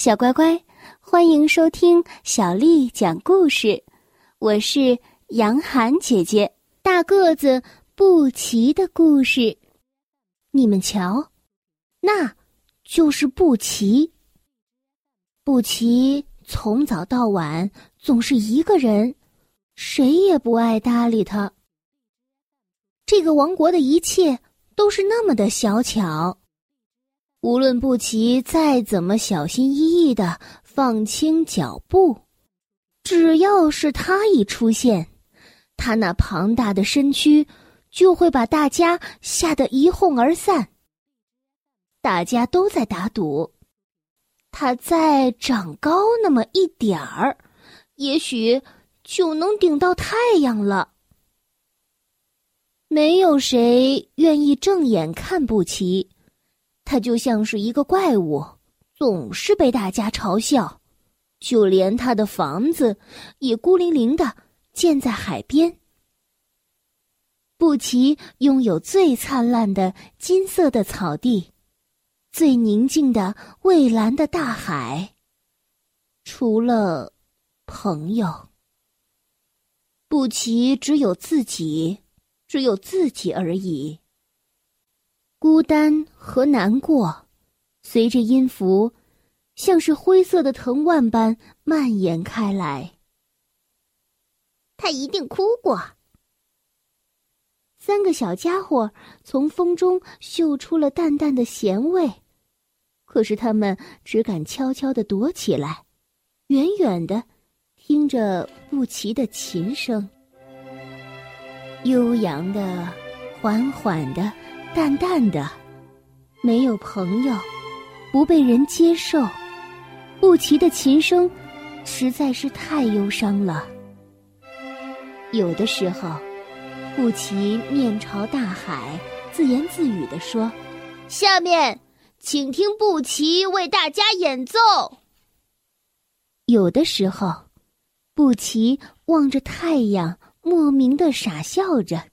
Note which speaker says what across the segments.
Speaker 1: 小乖乖，欢迎收听小丽讲故事。我是杨涵姐姐。大个子布奇的故事，你们瞧，那就是布奇。布奇从早到晚总是一个人，谁也不爱搭理他。这个王国的一切都是那么的小巧。无论布奇再怎么小心翼翼的放轻脚步，只要是他一出现，他那庞大的身躯就会把大家吓得一哄而散。大家都在打赌，他再长高那么一点儿，也许就能顶到太阳了。没有谁愿意正眼看布奇。他就像是一个怪物，总是被大家嘲笑，就连他的房子也孤零零的建在海边。布奇拥有最灿烂的金色的草地，最宁静的蔚蓝的大海。除了朋友，布奇只有自己，只有自己而已。孤单和难过，随着音符，像是灰色的藤蔓般蔓延开来。
Speaker 2: 他一定哭过。
Speaker 1: 三个小家伙从风中嗅出了淡淡的咸味，可是他们只敢悄悄的躲起来，远远的听着布奇的琴声，悠扬的，缓缓的。淡淡的，没有朋友，不被人接受。布奇的琴声实在是太忧伤了。有的时候，布奇面朝大海，自言自语地说：“
Speaker 2: 下面，请听布奇为大家演奏。”
Speaker 1: 有的时候，布奇望着太阳，莫名的傻笑着。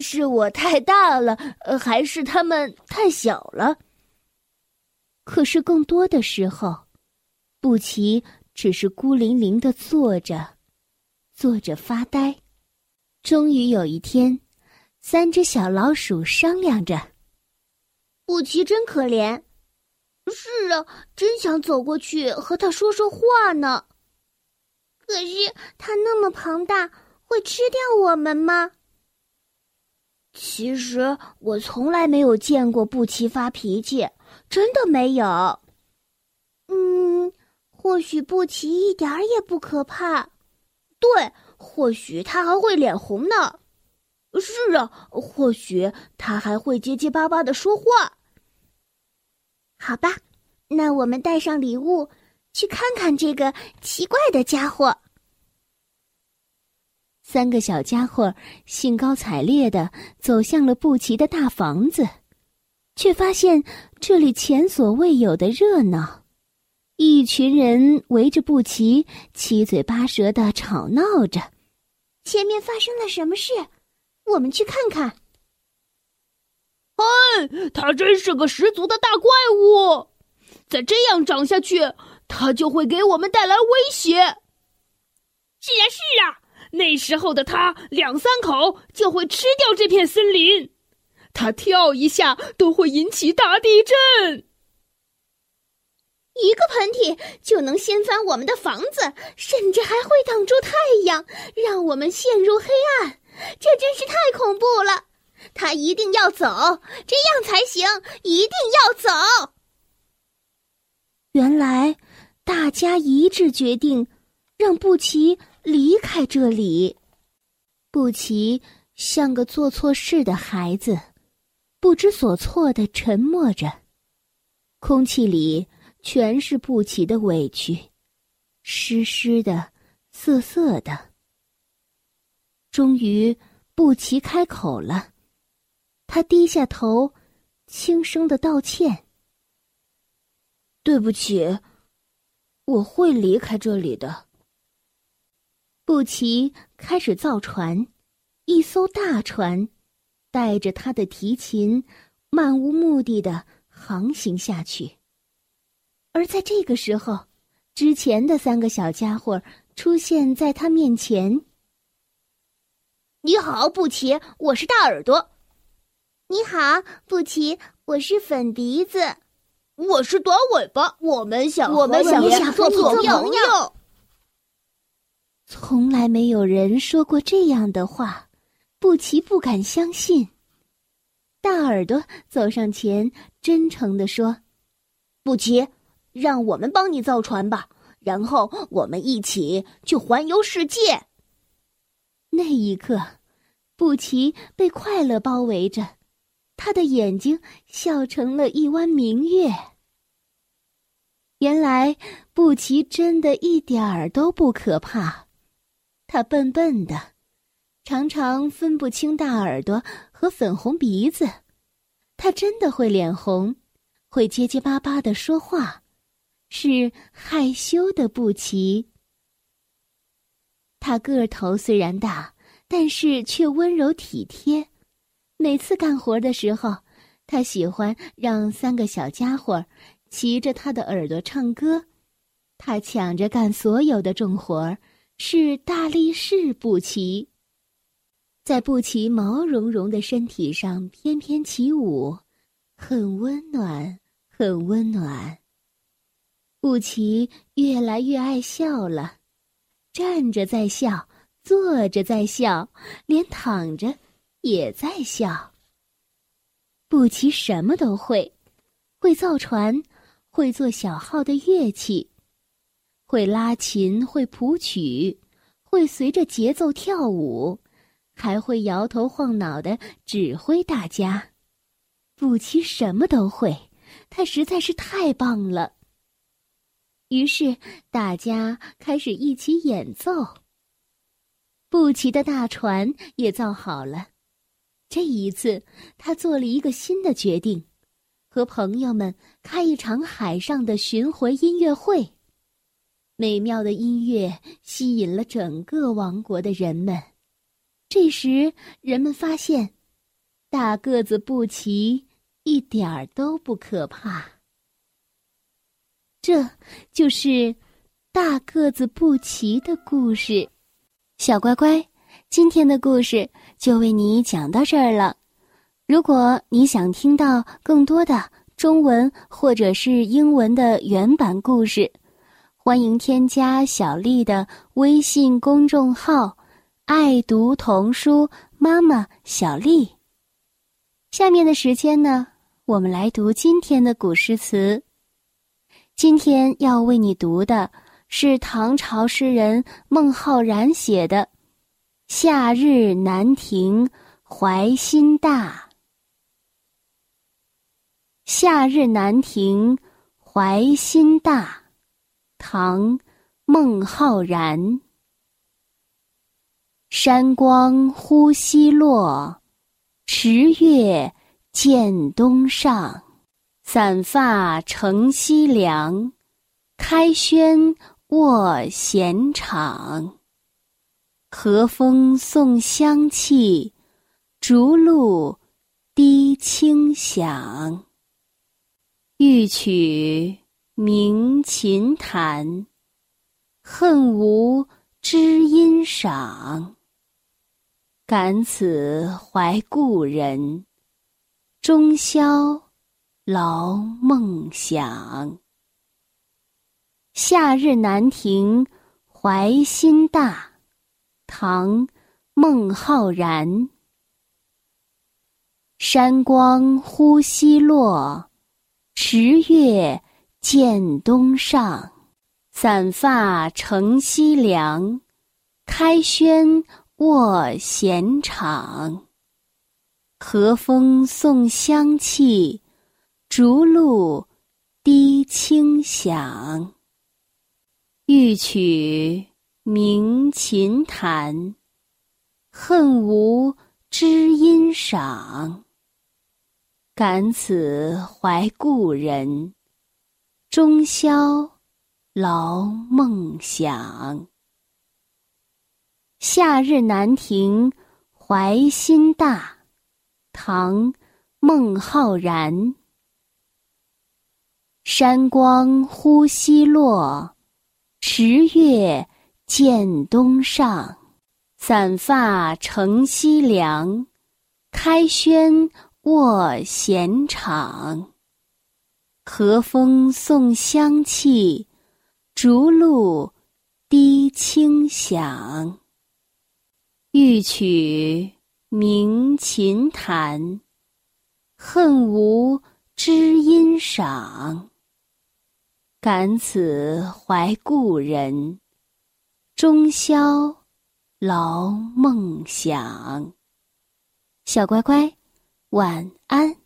Speaker 1: 是我太大了，还是他们太小了？可是更多的时候，布奇只是孤零零的坐着，坐着发呆。终于有一天，三只小老鼠商量着：“
Speaker 2: 布奇真可怜，是啊，真想走过去和他说说话呢。可是他那么庞大，会吃掉我们吗？”
Speaker 1: 其实我从来没有见过布奇发脾气，真的没有。
Speaker 2: 嗯，或许布奇一点儿也不可怕。
Speaker 1: 对，或许他还会脸红呢。是啊，或许他还会结结巴巴的说话。
Speaker 2: 好吧，那我们带上礼物，去看看这个奇怪的家伙。
Speaker 1: 三个小家伙兴高采烈地走向了布奇的大房子，却发现这里前所未有的热闹，一群人围着布奇，七嘴八舌的吵闹着。
Speaker 2: 前面发生了什么事？我们去看看。
Speaker 3: 哎，他真是个十足的大怪物！再这样长下去，他就会给我们带来威胁。是啊，是啊。那时候的他，两三口就会吃掉这片森林。他跳一下都会引起大地震，
Speaker 2: 一个喷嚏就能掀翻我们的房子，甚至还会挡住太阳，让我们陷入黑暗。这真是太恐怖了！他一定要走，这样才行，一定要走。
Speaker 1: 原来，大家一致决定让布奇。离开这里，布奇像个做错事的孩子，不知所措的沉默着。空气里全是布奇的委屈，湿湿的，涩涩的。终于，布奇开口了，他低下头，轻声的道歉：“对不起，我会离开这里的。”布奇开始造船，一艘大船带着他的提琴，漫无目的的航行下去。而在这个时候，之前的三个小家伙出现在他面前。
Speaker 2: 你好，布奇，我是大耳朵。
Speaker 1: 你好，布奇，我是粉鼻子。
Speaker 3: 我是短尾巴。
Speaker 2: 我们想，
Speaker 1: 我们想
Speaker 2: 做朋友。
Speaker 1: 从来没有人说过这样的话，布奇不敢相信。大耳朵走上前，真诚地说：“
Speaker 2: 布奇，让我们帮你造船吧，然后我们一起去环游世界。”
Speaker 1: 那一刻，布奇被快乐包围着，他的眼睛笑成了一弯明月。原来，布奇真的一点儿都不可怕。他笨笨的，常常分不清大耳朵和粉红鼻子。他真的会脸红，会结结巴巴的说话，是害羞的布奇。他个头虽然大，但是却温柔体贴。每次干活的时候，他喜欢让三个小家伙骑着他的耳朵唱歌。他抢着干所有的重活儿。是大力士布奇，在布奇毛茸茸的身体上翩翩起舞，很温暖，很温暖。布奇越来越爱笑了，站着在笑，坐着在笑，连躺着也在笑。布奇什么都会，会造船，会做小号的乐器。会拉琴，会谱曲，会随着节奏跳舞，还会摇头晃脑的指挥大家。布奇什么都会，他实在是太棒了。于是大家开始一起演奏。布奇的大船也造好了。这一次，他做了一个新的决定：和朋友们开一场海上的巡回音乐会。美妙的音乐吸引了整个王国的人们。这时，人们发现，大个子布奇一点儿都不可怕。这就是大个子布奇的故事。小乖乖，今天的故事就为你讲到这儿了。如果你想听到更多的中文或者是英文的原版故事，欢迎添加小丽的微信公众号“爱读童书妈妈小丽”。下面的时间呢，我们来读今天的古诗词。今天要为你读的是唐朝诗人孟浩然写的《夏日南亭怀心大》。《夏日南亭怀心大》唐，孟浩然。山光忽西落，池月渐东上。散发乘西凉，开轩卧闲场。和风送香气，竹露滴清响。欲取。鸣琴弹，恨无知音赏。感此怀故人，终宵劳梦想。夏日南亭怀心大，唐·孟浩然。山光忽西落，池月。见东上，散发乘西凉。开轩卧闲场。和风送香气，竹露滴清响。欲取鸣琴弹，恨无知音赏。感此怀故人。终宵劳梦想。夏日南亭怀心大，唐·孟浩然。山光忽西落，池月渐东上。散发乘西凉，开轩卧闲场。和风送香气，竹露滴清响。欲取鸣琴弹，恨无知音赏。感此怀故人，终宵劳梦想。小乖乖，晚安。